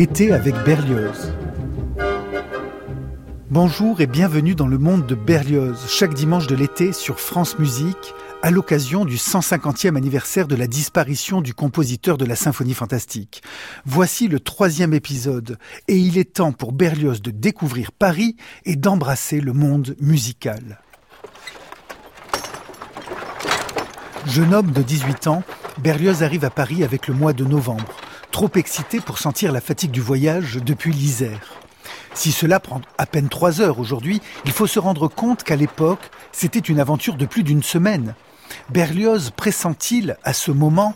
l'été avec Berlioz. Bonjour et bienvenue dans le monde de Berlioz, chaque dimanche de l'été sur France Musique, à l'occasion du 150e anniversaire de la disparition du compositeur de la symphonie fantastique. Voici le troisième épisode, et il est temps pour Berlioz de découvrir Paris et d'embrasser le monde musical. Jeune homme de 18 ans, Berlioz arrive à Paris avec le mois de novembre, trop excité pour sentir la fatigue du voyage depuis l'Isère. Si cela prend à peine trois heures aujourd'hui, il faut se rendre compte qu'à l'époque, c'était une aventure de plus d'une semaine. Berlioz pressent-il à ce moment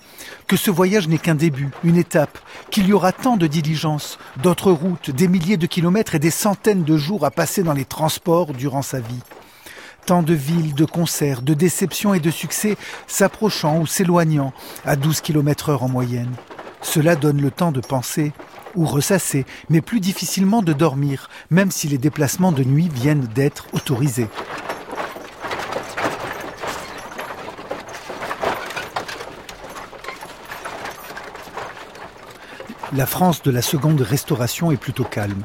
que ce voyage n'est qu'un début, une étape, qu'il y aura tant de diligences, d'autres routes, des milliers de kilomètres et des centaines de jours à passer dans les transports durant sa vie? Tant de villes, de concerts, de déceptions et de succès s'approchant ou s'éloignant à 12 km heure en moyenne. Cela donne le temps de penser ou ressasser, mais plus difficilement de dormir, même si les déplacements de nuit viennent d'être autorisés. La France de la seconde restauration est plutôt calme.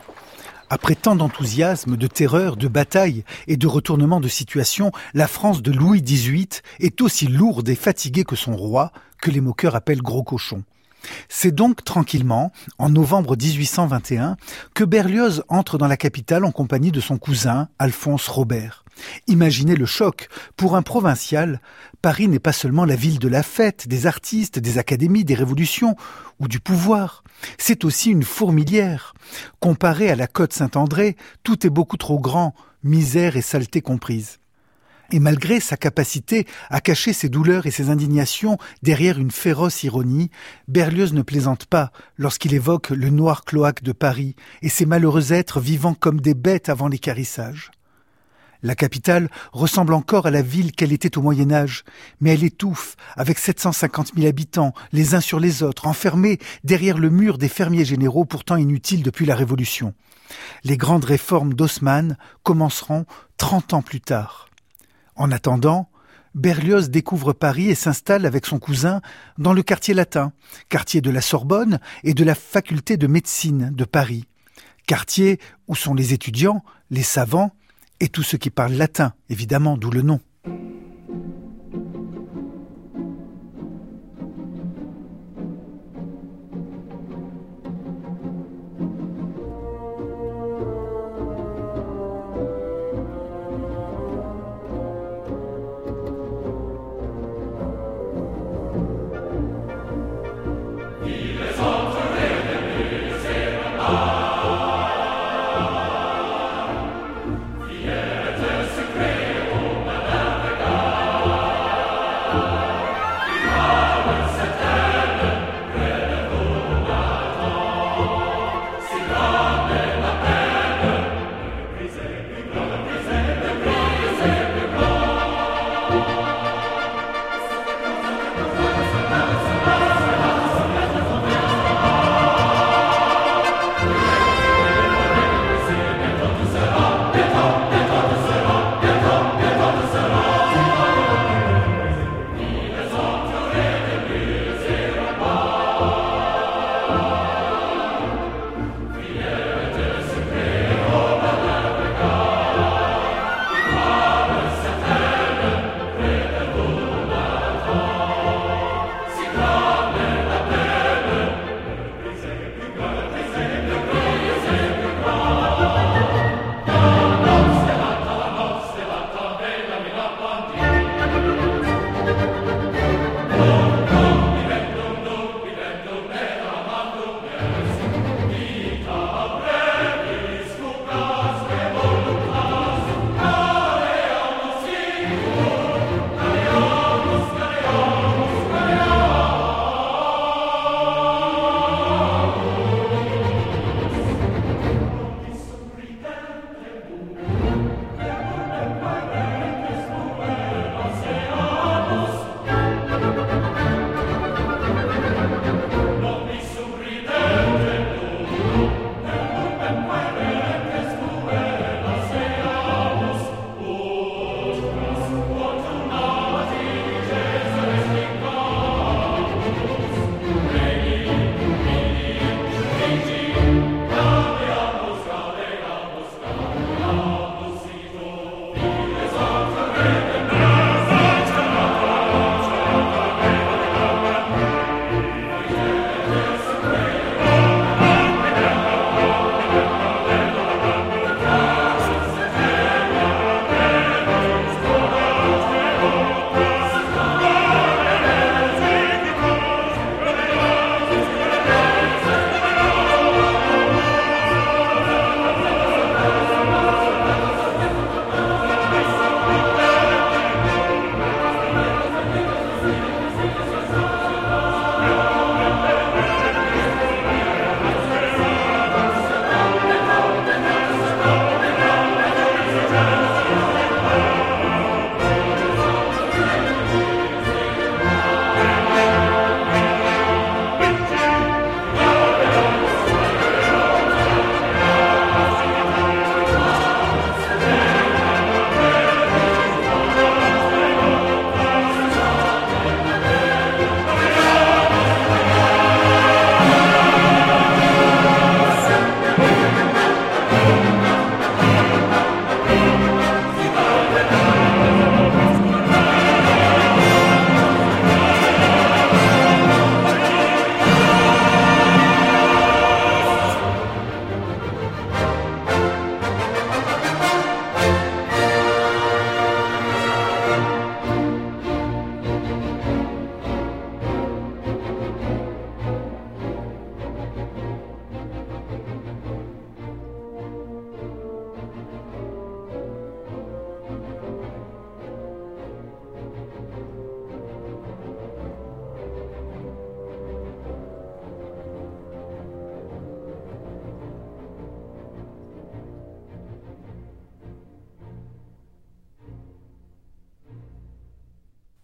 Après tant d'enthousiasme, de terreur, de bataille et de retournement de situation, la France de Louis XVIII est aussi lourde et fatiguée que son roi, que les moqueurs appellent gros cochon. C'est donc tranquillement, en novembre 1821, que Berlioz entre dans la capitale en compagnie de son cousin, Alphonse Robert. Imaginez le choc. Pour un provincial, Paris n'est pas seulement la ville de la fête, des artistes, des académies, des révolutions ou du pouvoir. C'est aussi une fourmilière. Comparé à la côte Saint-André, tout est beaucoup trop grand, misère et saleté comprises. Et malgré sa capacité à cacher ses douleurs et ses indignations derrière une féroce ironie, Berlioz ne plaisante pas lorsqu'il évoque le noir cloaque de Paris et ces malheureux êtres vivant comme des bêtes avant l'écarissage. La capitale ressemble encore à la ville qu'elle était au Moyen Âge, mais elle étouffe, avec 750 000 habitants, les uns sur les autres, enfermés derrière le mur des fermiers généraux pourtant inutiles depuis la Révolution. Les grandes réformes d'Haussmann commenceront trente ans plus tard. En attendant, Berlioz découvre Paris et s'installe avec son cousin dans le quartier latin, quartier de la Sorbonne et de la faculté de médecine de Paris, quartier où sont les étudiants, les savants et tous ceux qui parlent latin, évidemment, d'où le nom.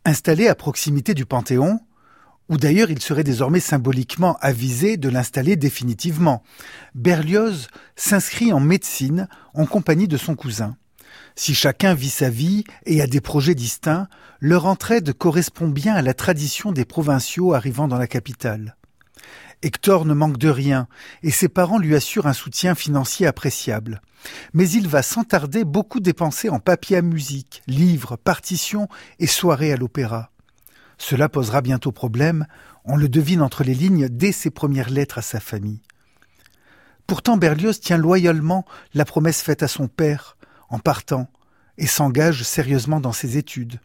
Installé à proximité du Panthéon, où d'ailleurs il serait désormais symboliquement avisé de l'installer définitivement, Berlioz s'inscrit en médecine en compagnie de son cousin. Si chacun vit sa vie et a des projets distincts, leur entraide correspond bien à la tradition des provinciaux arrivant dans la capitale. Hector ne manque de rien, et ses parents lui assurent un soutien financier appréciable. Mais il va sans tarder beaucoup dépenser en papier à musique, livres, partitions et soirées à l'opéra. Cela posera bientôt problème, on le devine entre les lignes dès ses premières lettres à sa famille. Pourtant Berlioz tient loyalement la promesse faite à son père en partant et s'engage sérieusement dans ses études.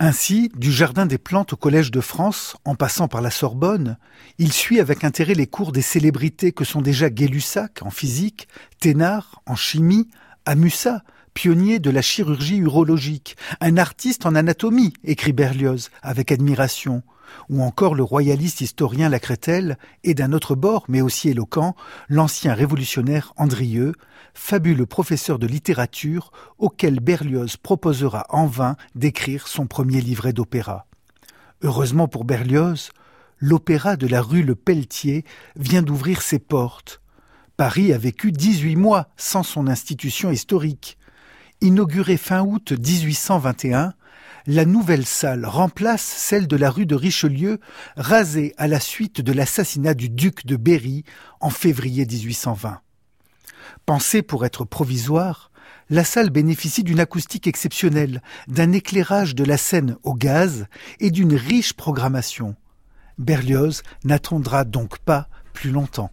Ainsi, du Jardin des plantes au Collège de France, en passant par la Sorbonne, il suit avec intérêt les cours des célébrités que sont déjà Gay-Lussac en physique, Thénard en chimie, Amusa, pionnier de la chirurgie urologique, un artiste en anatomie, écrit Berlioz avec admiration, ou encore le royaliste historien Lacretelle, et d'un autre bord, mais aussi éloquent, l'ancien révolutionnaire Andrieux, fabuleux professeur de littérature auquel Berlioz proposera en vain d'écrire son premier livret d'opéra. Heureusement pour Berlioz, l'opéra de la rue Le Pelletier vient d'ouvrir ses portes. Paris a vécu 18 mois sans son institution historique. Inaugurée fin août 1821, la nouvelle salle remplace celle de la rue de Richelieu, rasée à la suite de l'assassinat du duc de Berry en février 1820. Pensée pour être provisoire, la salle bénéficie d'une acoustique exceptionnelle, d'un éclairage de la scène au gaz et d'une riche programmation. Berlioz n'attendra donc pas plus longtemps.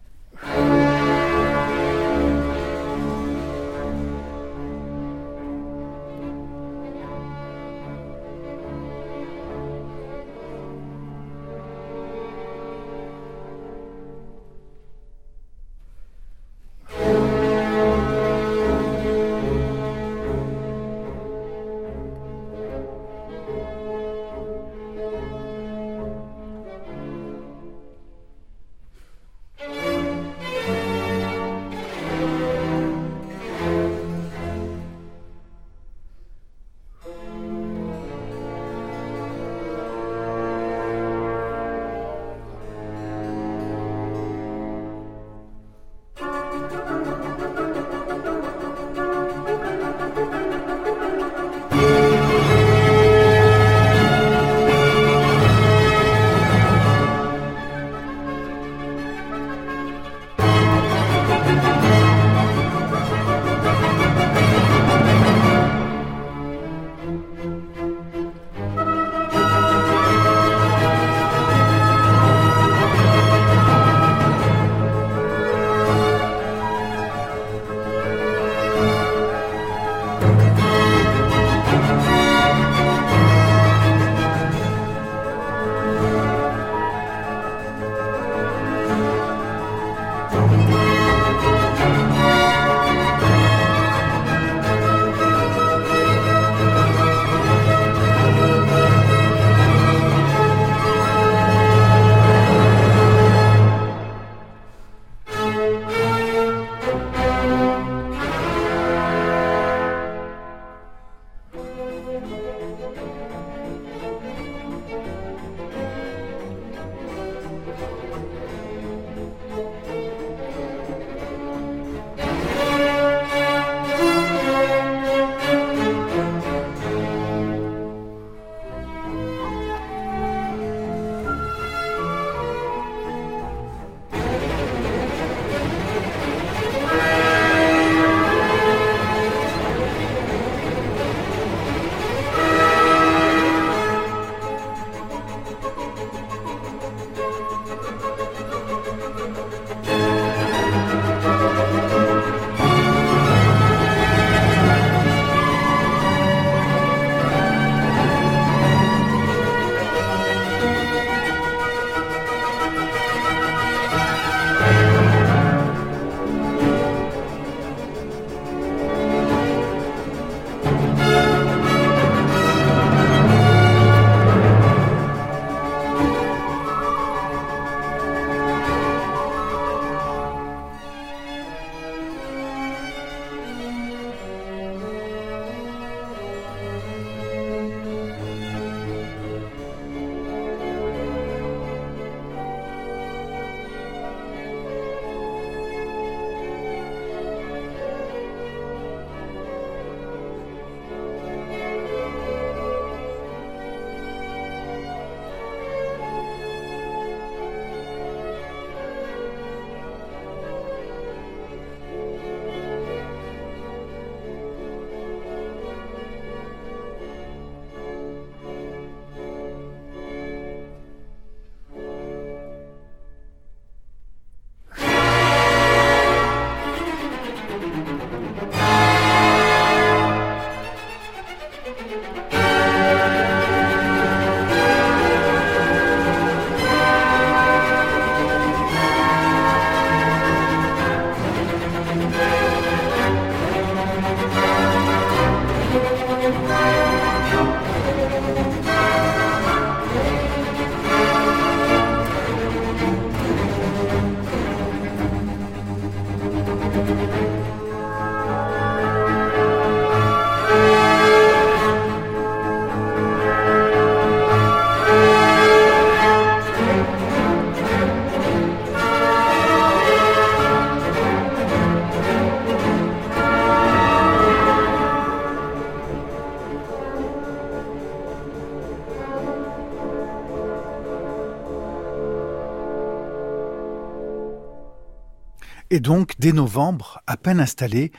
Et donc, dès novembre, à peine installé,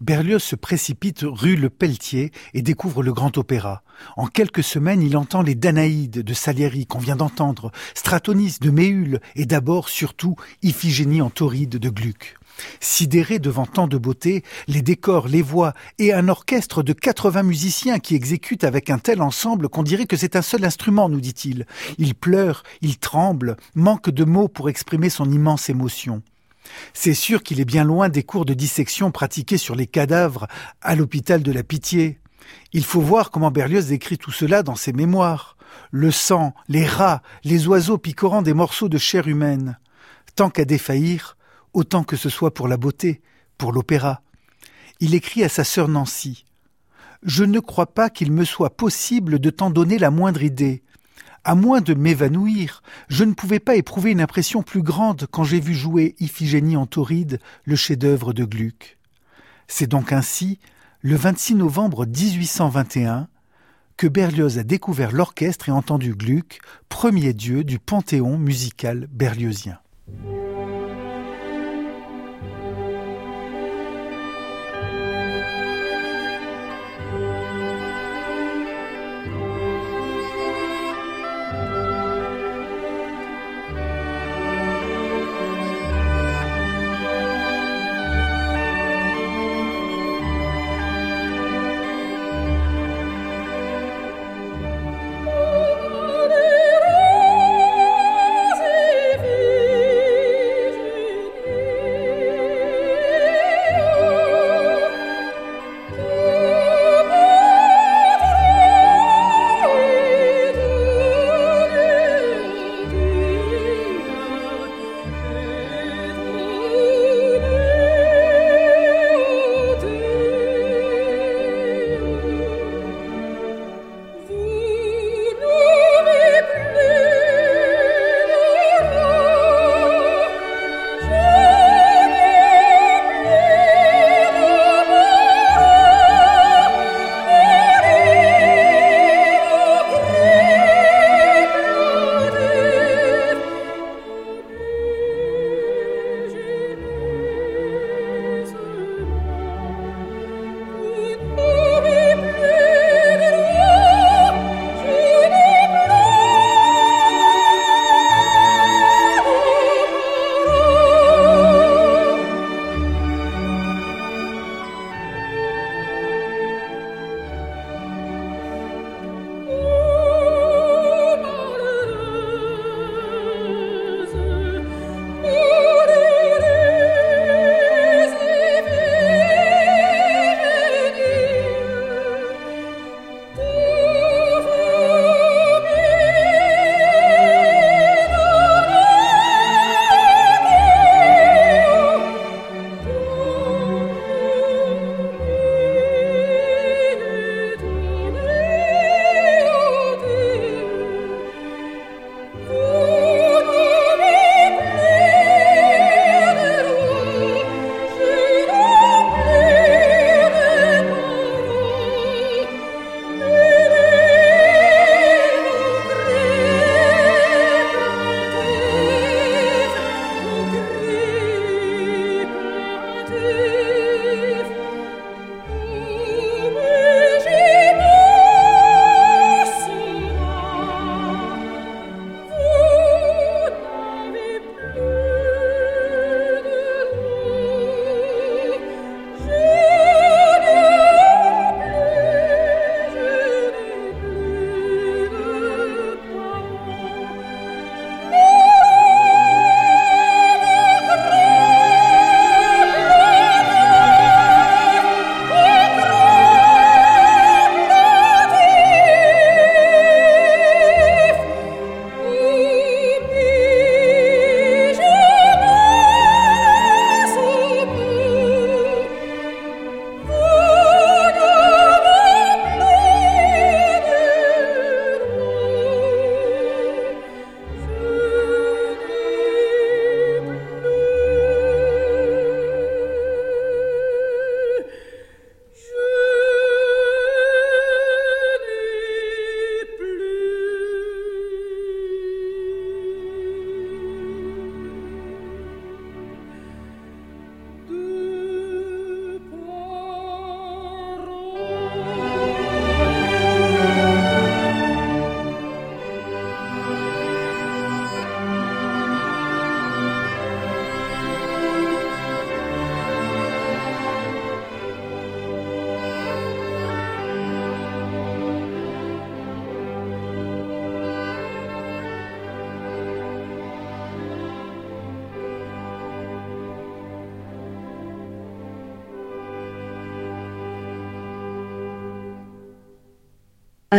Berlioz se précipite rue Le Pelletier et découvre le Grand Opéra. En quelques semaines, il entend les Danaïdes de Salieri qu'on vient d'entendre, Stratonis de Méhul et d'abord, surtout, Iphigénie en tauride de Gluck. Sidéré devant tant de beauté, les décors, les voix et un orchestre de 80 musiciens qui exécutent avec un tel ensemble qu'on dirait que c'est un seul instrument, nous dit-il. Il pleure, il tremble, manque de mots pour exprimer son immense émotion. C'est sûr qu'il est bien loin des cours de dissection pratiqués sur les cadavres à l'hôpital de la Pitié. Il faut voir comment Berlioz décrit tout cela dans ses mémoires. Le sang, les rats, les oiseaux picorant des morceaux de chair humaine. Tant qu'à défaillir, autant que ce soit pour la beauté, pour l'opéra. Il écrit à sa sœur Nancy. Je ne crois pas qu'il me soit possible de t'en donner la moindre idée. À moins de m'évanouir, je ne pouvais pas éprouver une impression plus grande quand j'ai vu jouer Iphigénie en tauride, le chef-d'œuvre de Gluck. C'est donc ainsi, le 26 novembre 1821, que Berlioz a découvert l'orchestre et entendu Gluck, premier dieu du panthéon musical berliozien.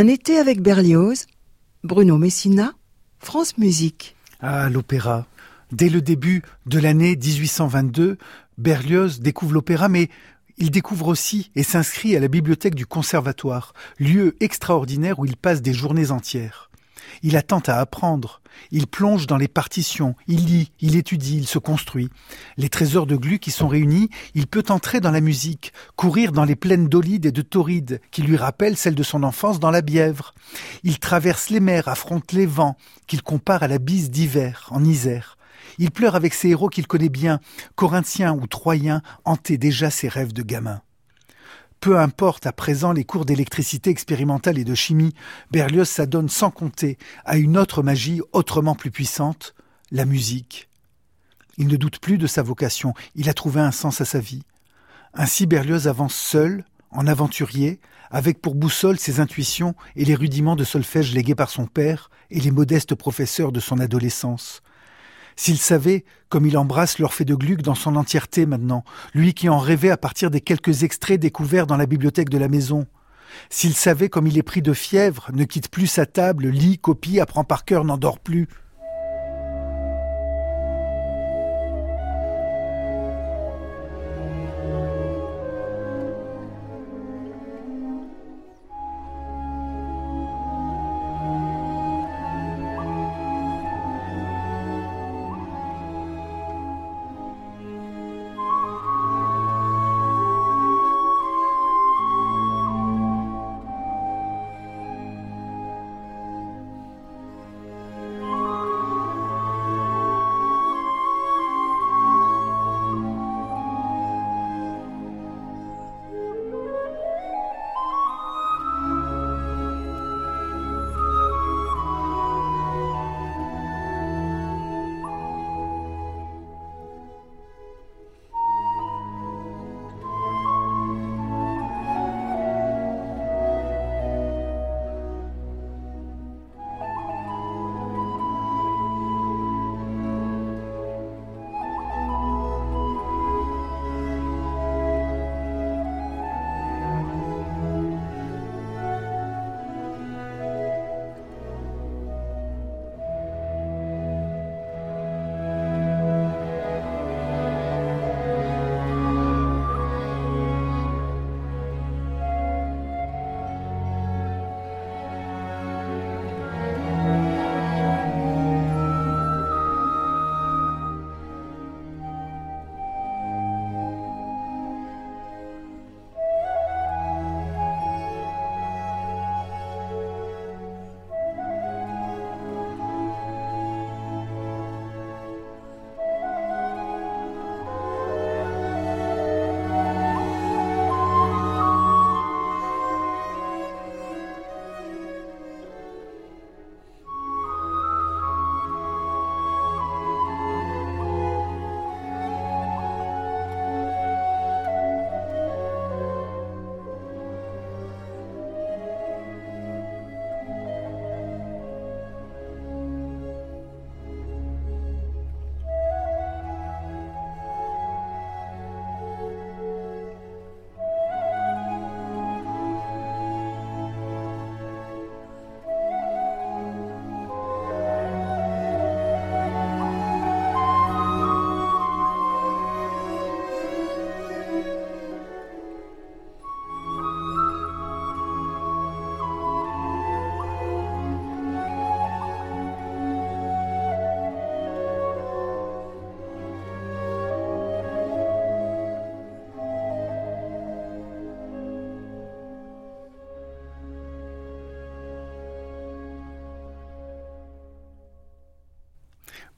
Un été avec Berlioz, Bruno Messina, France Musique. Ah, l'opéra. Dès le début de l'année 1822, Berlioz découvre l'opéra, mais il découvre aussi et s'inscrit à la bibliothèque du conservatoire, lieu extraordinaire où il passe des journées entières. Il attend à apprendre. Il plonge dans les partitions. Il lit, il étudie, il se construit. Les trésors de Gluck qui sont réunis, il peut entrer dans la musique, courir dans les plaines d'Olide et de Tauride, qui lui rappellent celles de son enfance dans la Bièvre. Il traverse les mers, affronte les vents, qu'il compare à la bise d'hiver, en Isère. Il pleure avec ses héros qu'il connaît bien, Corinthiens ou Troyens, hantaient déjà ses rêves de gamin. Peu importe à présent les cours d'électricité expérimentale et de chimie, Berlioz s'adonne sans compter à une autre magie autrement plus puissante, la musique. Il ne doute plus de sa vocation, il a trouvé un sens à sa vie. Ainsi Berlioz avance seul, en aventurier, avec pour boussole ses intuitions et les rudiments de solfège légués par son père et les modestes professeurs de son adolescence. S'il savait comme il embrasse l'Orphée de Gluck dans son entièreté maintenant, lui qui en rêvait à partir des quelques extraits découverts dans la bibliothèque de la maison. S'il savait comme il est pris de fièvre, ne quitte plus sa table, lit, copie, apprend par cœur, n'endort plus.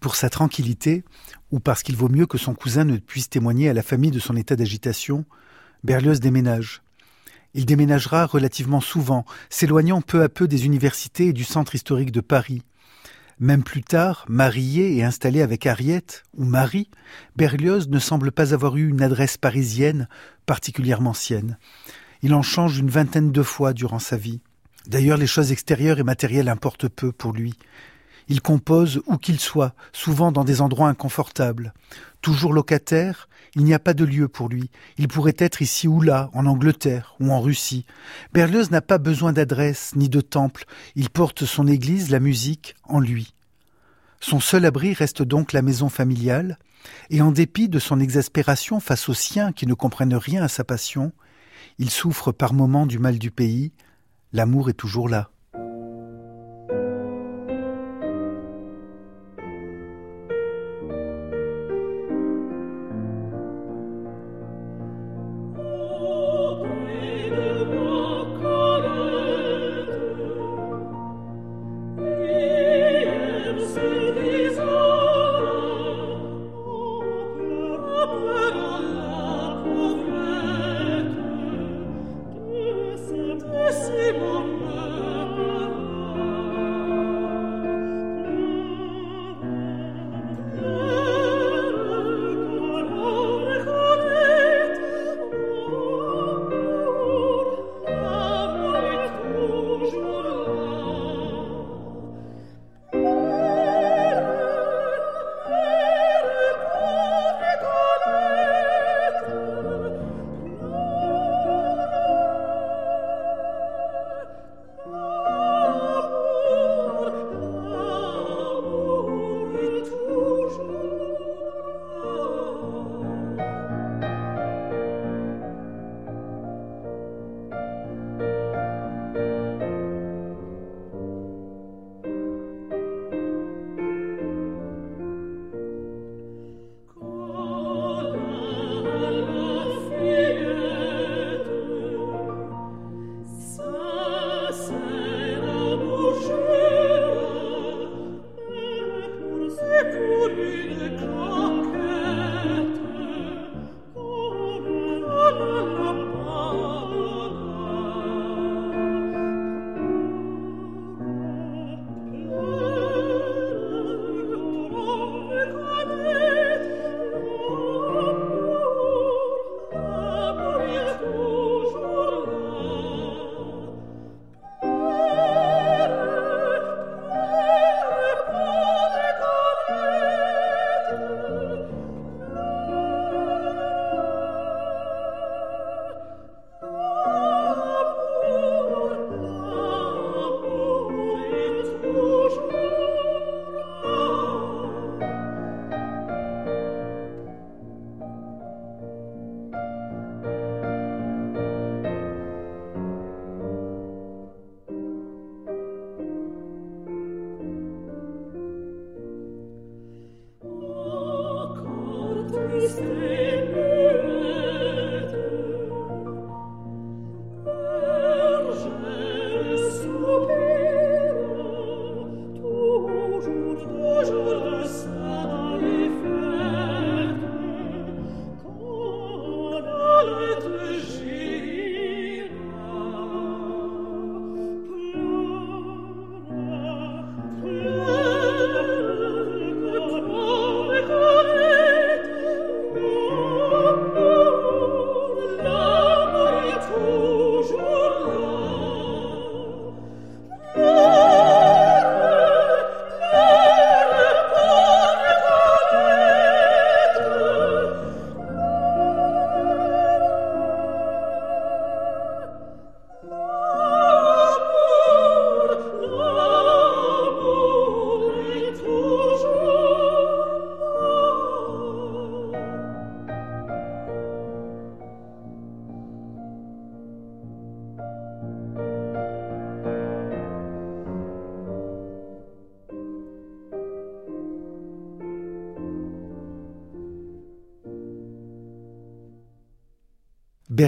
Pour sa tranquillité, ou parce qu'il vaut mieux que son cousin ne puisse témoigner à la famille de son état d'agitation, Berlioz déménage. Il déménagera relativement souvent, s'éloignant peu à peu des universités et du centre historique de Paris. Même plus tard, marié et installé avec Harriet, ou Marie, Berlioz ne semble pas avoir eu une adresse parisienne particulièrement sienne. Il en change une vingtaine de fois durant sa vie. D'ailleurs, les choses extérieures et matérielles importent peu pour lui. Il compose où qu'il soit, souvent dans des endroits inconfortables. Toujours locataire, il n'y a pas de lieu pour lui. Il pourrait être ici ou là, en Angleterre ou en Russie. Berlioz n'a pas besoin d'adresse ni de temple. Il porte son église, la musique, en lui. Son seul abri reste donc la maison familiale, et en dépit de son exaspération face aux siens qui ne comprennent rien à sa passion, il souffre par moments du mal du pays, l'amour est toujours là.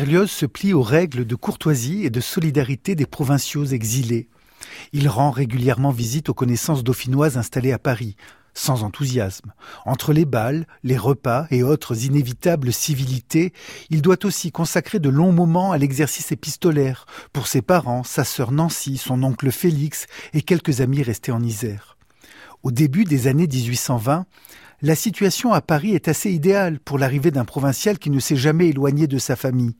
Se plie aux règles de courtoisie et de solidarité des provinciaux exilés. Il rend régulièrement visite aux connaissances dauphinoises installées à Paris, sans enthousiasme. Entre les bals, les repas et autres inévitables civilités, il doit aussi consacrer de longs moments à l'exercice épistolaire pour ses parents, sa sœur Nancy, son oncle Félix et quelques amis restés en Isère. Au début des années 1820, la situation à Paris est assez idéale pour l'arrivée d'un provincial qui ne s'est jamais éloigné de sa famille.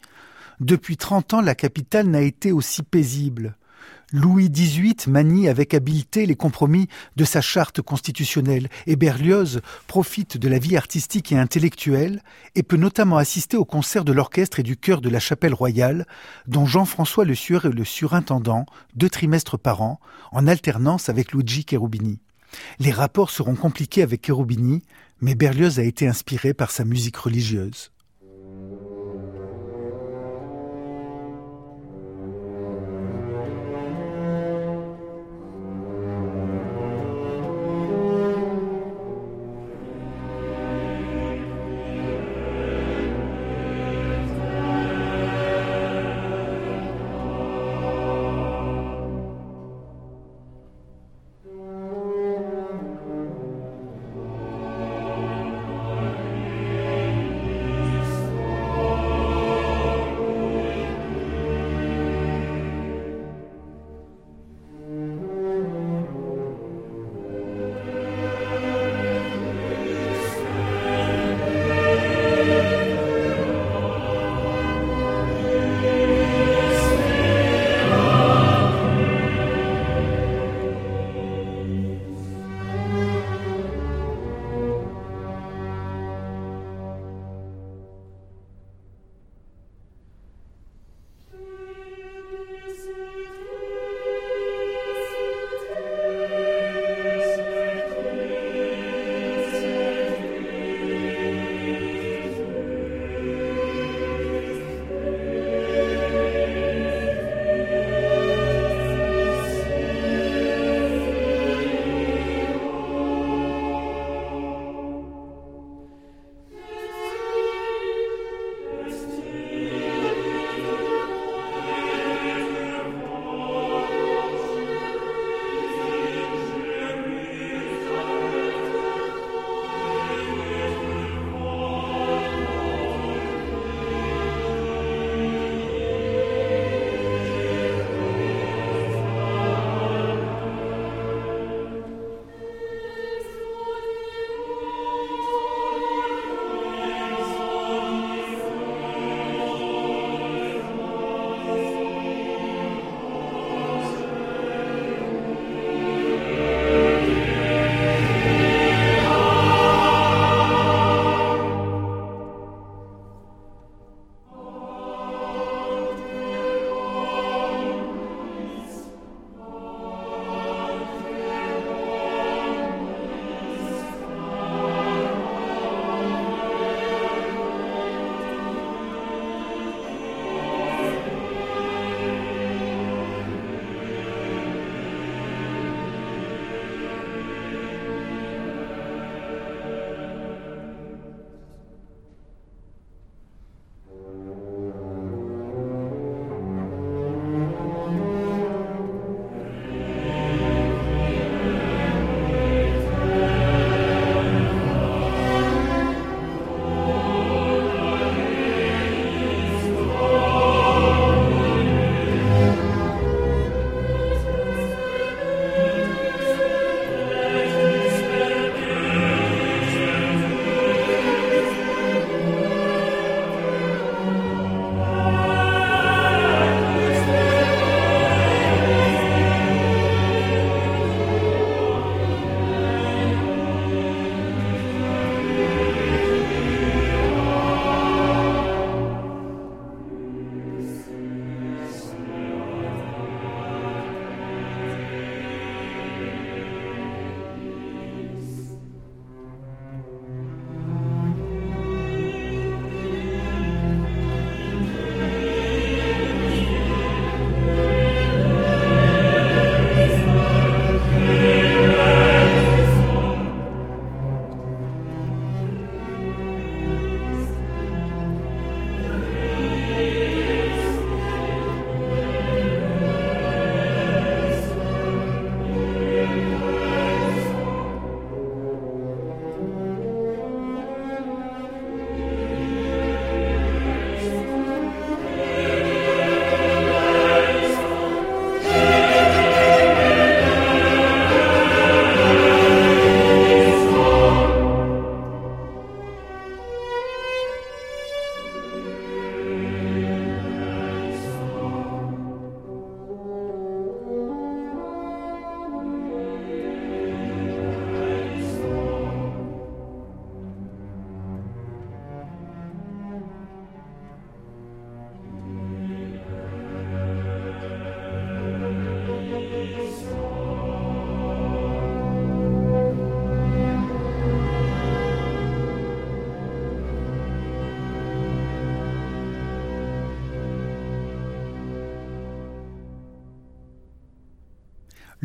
Depuis trente ans, la capitale n'a été aussi paisible. Louis XVIII manie avec habileté les compromis de sa charte constitutionnelle et Berlioz profite de la vie artistique et intellectuelle et peut notamment assister au concert de l'orchestre et du chœur de la chapelle royale, dont Jean-François Le Sueur est le surintendant, deux trimestres par an, en alternance avec Luigi Cherubini. Les rapports seront compliqués avec Cherubini, mais Berlioz a été inspiré par sa musique religieuse.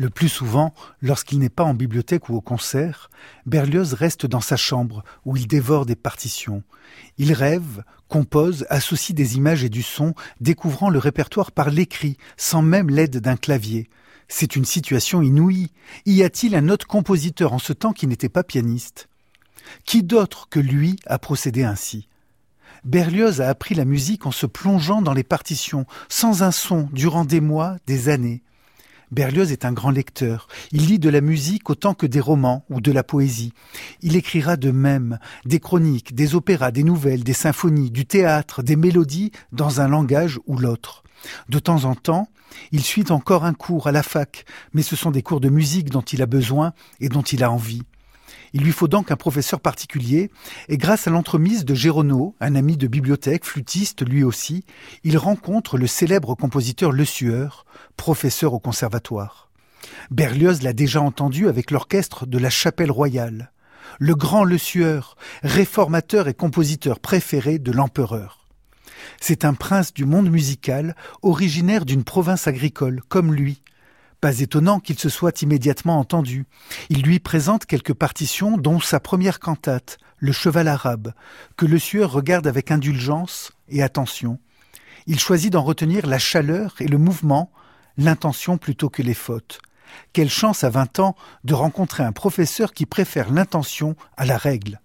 Le plus souvent, lorsqu'il n'est pas en bibliothèque ou au concert, Berlioz reste dans sa chambre où il dévore des partitions. Il rêve, compose, associe des images et du son, découvrant le répertoire par l'écrit, sans même l'aide d'un clavier. C'est une situation inouïe. Y a-t-il un autre compositeur en ce temps qui n'était pas pianiste? Qui d'autre que lui a procédé ainsi? Berlioz a appris la musique en se plongeant dans les partitions, sans un son, durant des mois, des années. Berlioz est un grand lecteur. Il lit de la musique autant que des romans ou de la poésie. Il écrira de même des chroniques, des opéras, des nouvelles, des symphonies, du théâtre, des mélodies dans un langage ou l'autre. De temps en temps, il suit encore un cours à la fac, mais ce sont des cours de musique dont il a besoin et dont il a envie. Il lui faut donc un professeur particulier, et grâce à l'entremise de Géronneau, un ami de bibliothèque, flûtiste lui aussi, il rencontre le célèbre compositeur Le Sueur, professeur au conservatoire. Berlioz l'a déjà entendu avec l'orchestre de la Chapelle Royale. Le grand Le Sueur, réformateur et compositeur préféré de l'empereur. C'est un prince du monde musical, originaire d'une province agricole, comme lui, pas étonnant qu'il se soit immédiatement entendu. Il lui présente quelques partitions, dont sa première cantate, Le Cheval arabe, que le sieur regarde avec indulgence et attention. Il choisit d'en retenir la chaleur et le mouvement, l'intention plutôt que les fautes. Quelle chance à vingt ans de rencontrer un professeur qui préfère l'intention à la règle.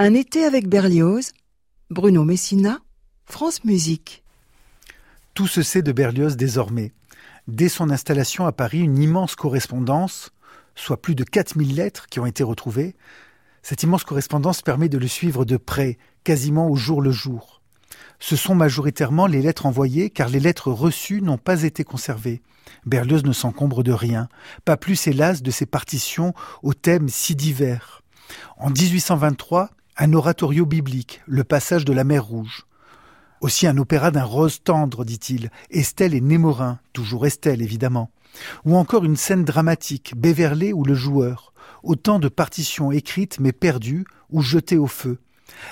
Un été avec Berlioz, Bruno Messina, France Musique. Tout se sait de Berlioz désormais. Dès son installation à Paris, une immense correspondance, soit plus de 4000 lettres qui ont été retrouvées, cette immense correspondance permet de le suivre de près, quasiment au jour le jour. Ce sont majoritairement les lettres envoyées car les lettres reçues n'ont pas été conservées. Berlioz ne s'encombre de rien, pas plus hélas de ses partitions aux thèmes si divers. En 1823, un oratorio biblique, le passage de la mer Rouge. Aussi un opéra d'un rose tendre, dit-il, Estelle et Némorin, toujours Estelle évidemment. Ou encore une scène dramatique, Béverlé ou le joueur. Autant de partitions écrites mais perdues ou jetées au feu.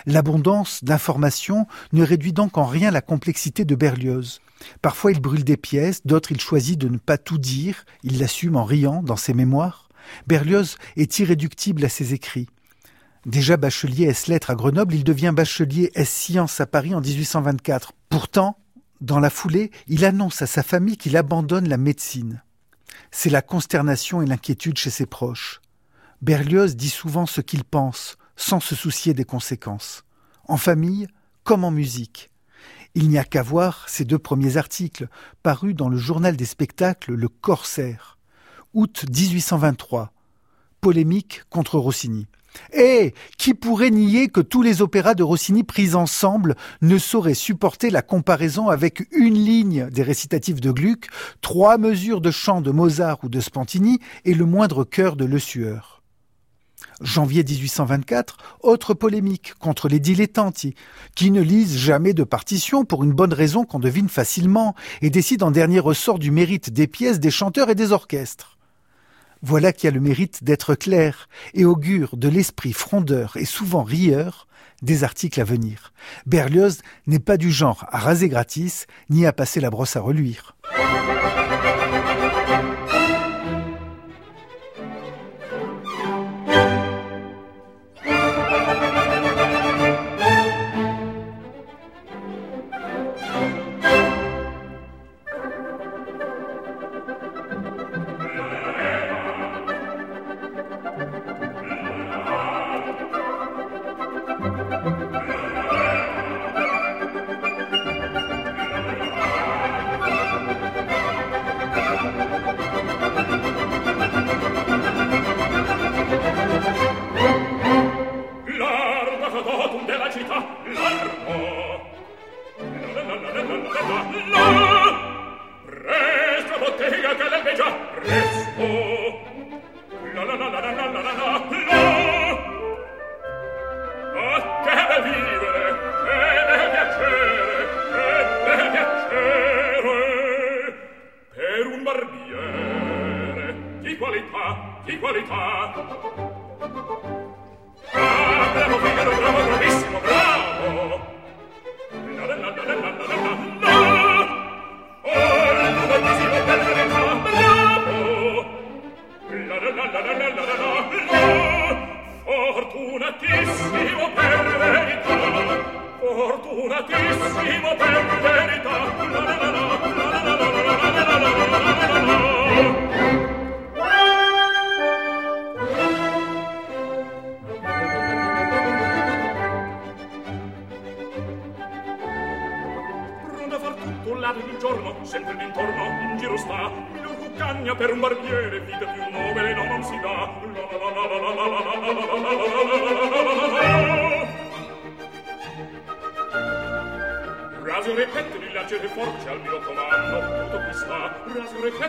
L'abondance d'informations ne réduit donc en rien la complexité de Berlioz. Parfois il brûle des pièces, d'autres il choisit de ne pas tout dire, il l'assume en riant dans ses mémoires. Berlioz est irréductible à ses écrits. Déjà bachelier S-lettres à Grenoble, il devient bachelier S-sciences à Paris en 1824. Pourtant, dans la foulée, il annonce à sa famille qu'il abandonne la médecine. C'est la consternation et l'inquiétude chez ses proches. Berlioz dit souvent ce qu'il pense, sans se soucier des conséquences. En famille, comme en musique. Il n'y a qu'à voir ces deux premiers articles, parus dans le journal des spectacles Le Corsaire. Août 1823. Polémique contre Rossini. Et qui pourrait nier que tous les opéras de Rossini pris ensemble ne sauraient supporter la comparaison avec une ligne des récitatifs de Gluck, trois mesures de chant de Mozart ou de Spantini et le moindre chœur de Le Sueur Janvier 1824, autre polémique contre les dilettanti, qui ne lisent jamais de partition pour une bonne raison qu'on devine facilement et décident en dernier ressort du mérite des pièces, des chanteurs et des orchestres. Voilà qui a le mérite d'être clair et augure de l'esprit frondeur et souvent rieur des articles à venir. Berlioz n'est pas du genre à raser gratis ni à passer la brosse à reluire. amatissimo per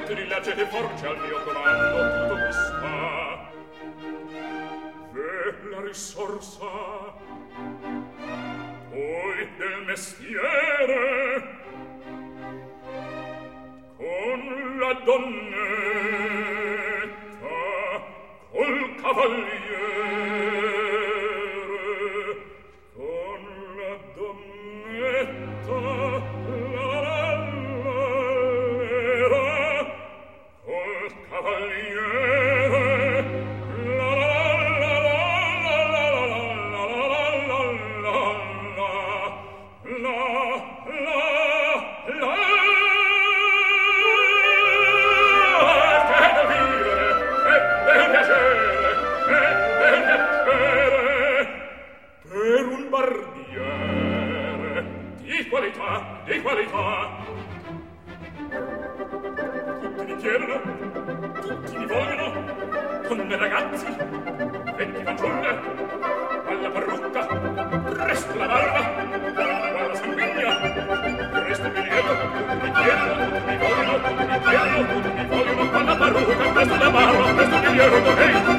Niente di lacete force al mio comando tutto qui sta Ve la risorsa. Poi del mestiere. Con la donnetta Col cavaliere. canne, alla parrucca, presto la barba, alla sanguigna, presto mi lieto, mi chiedono, mi vogliono, mi chiedono, mi vogliono, alla parrucca, presto la barba, presto mi lieto, ehi!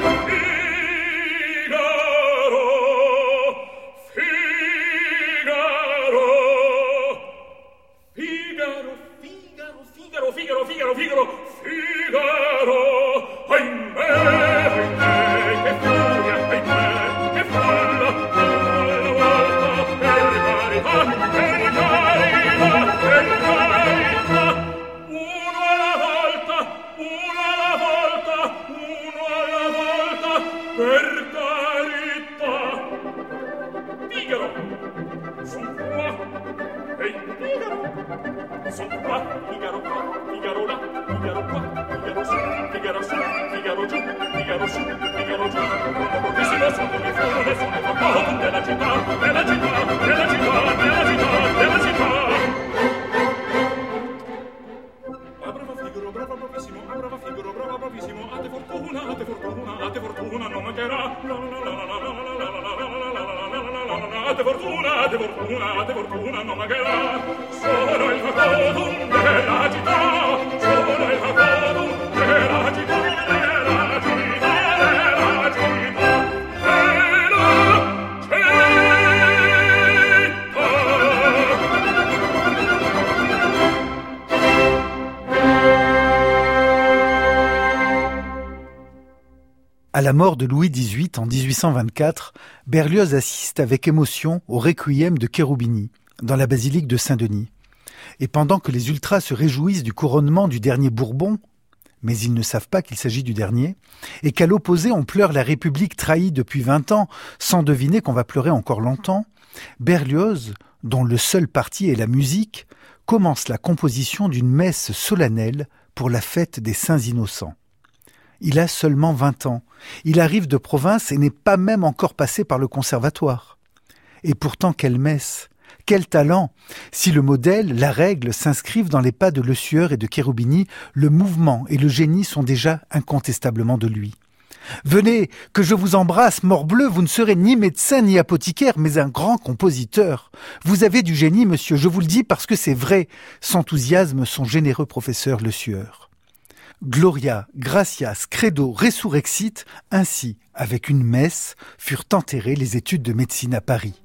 Mort de Louis XVIII en 1824, Berlioz assiste avec émotion au requiem de Cherubini, dans la basilique de Saint-Denis. Et pendant que les ultras se réjouissent du couronnement du dernier Bourbon, mais ils ne savent pas qu'il s'agit du dernier, et qu'à l'opposé on pleure la République trahie depuis vingt ans, sans deviner qu'on va pleurer encore longtemps, Berlioz, dont le seul parti est la musique, commence la composition d'une messe solennelle pour la fête des Saints Innocents. Il a seulement vingt ans. Il arrive de province et n'est pas même encore passé par le conservatoire. Et pourtant, quelle messe quel talent Si le modèle, la règle s'inscrivent dans les pas de Le Sueur et de Cherubini, le mouvement et le génie sont déjà incontestablement de lui. Venez, que je vous embrasse, morbleu, vous ne serez ni médecin ni apothicaire, mais un grand compositeur. Vous avez du génie, monsieur, je vous le dis parce que c'est vrai, s'enthousiasme son généreux professeur Le Sueur. Gloria, Gracias, Credo, Resurrexit, ainsi, avec une messe, furent enterrées les études de médecine à Paris.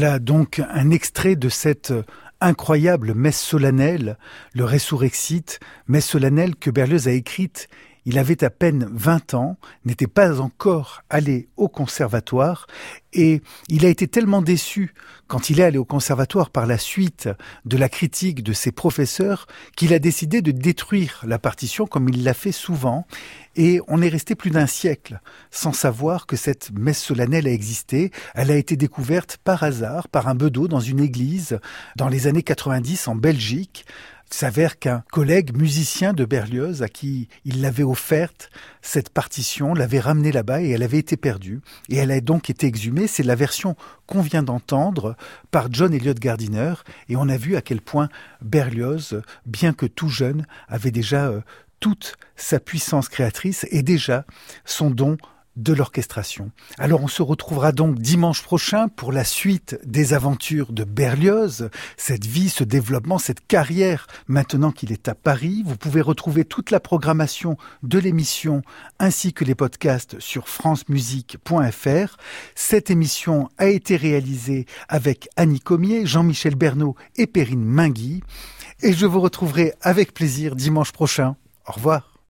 Voilà donc un extrait de cette incroyable messe solennelle, le Resurrexit, messe solennelle que Berlioz a écrite il avait à peine 20 ans, n'était pas encore allé au conservatoire et il a été tellement déçu quand il est allé au conservatoire par la suite de la critique de ses professeurs qu'il a décidé de détruire la partition comme il l'a fait souvent et on est resté plus d'un siècle sans savoir que cette messe solennelle a existé. Elle a été découverte par hasard par un bedeau dans une église dans les années 90 en Belgique il s'avère qu'un collègue musicien de Berlioz à qui il l'avait offerte, cette partition, l'avait ramenée là-bas et elle avait été perdue. Et elle a donc été exhumée. C'est la version qu'on vient d'entendre par John Elliott Gardiner. Et on a vu à quel point Berlioz, bien que tout jeune, avait déjà euh, toute sa puissance créatrice et déjà son don de l'orchestration. Alors on se retrouvera donc dimanche prochain pour la suite des aventures de Berlioz, cette vie, ce développement, cette carrière maintenant qu'il est à Paris. Vous pouvez retrouver toute la programmation de l'émission ainsi que les podcasts sur francemusique.fr. Cette émission a été réalisée avec Annie Comier, Jean-Michel Bernot et Perrine Mingui. Et je vous retrouverai avec plaisir dimanche prochain. Au revoir.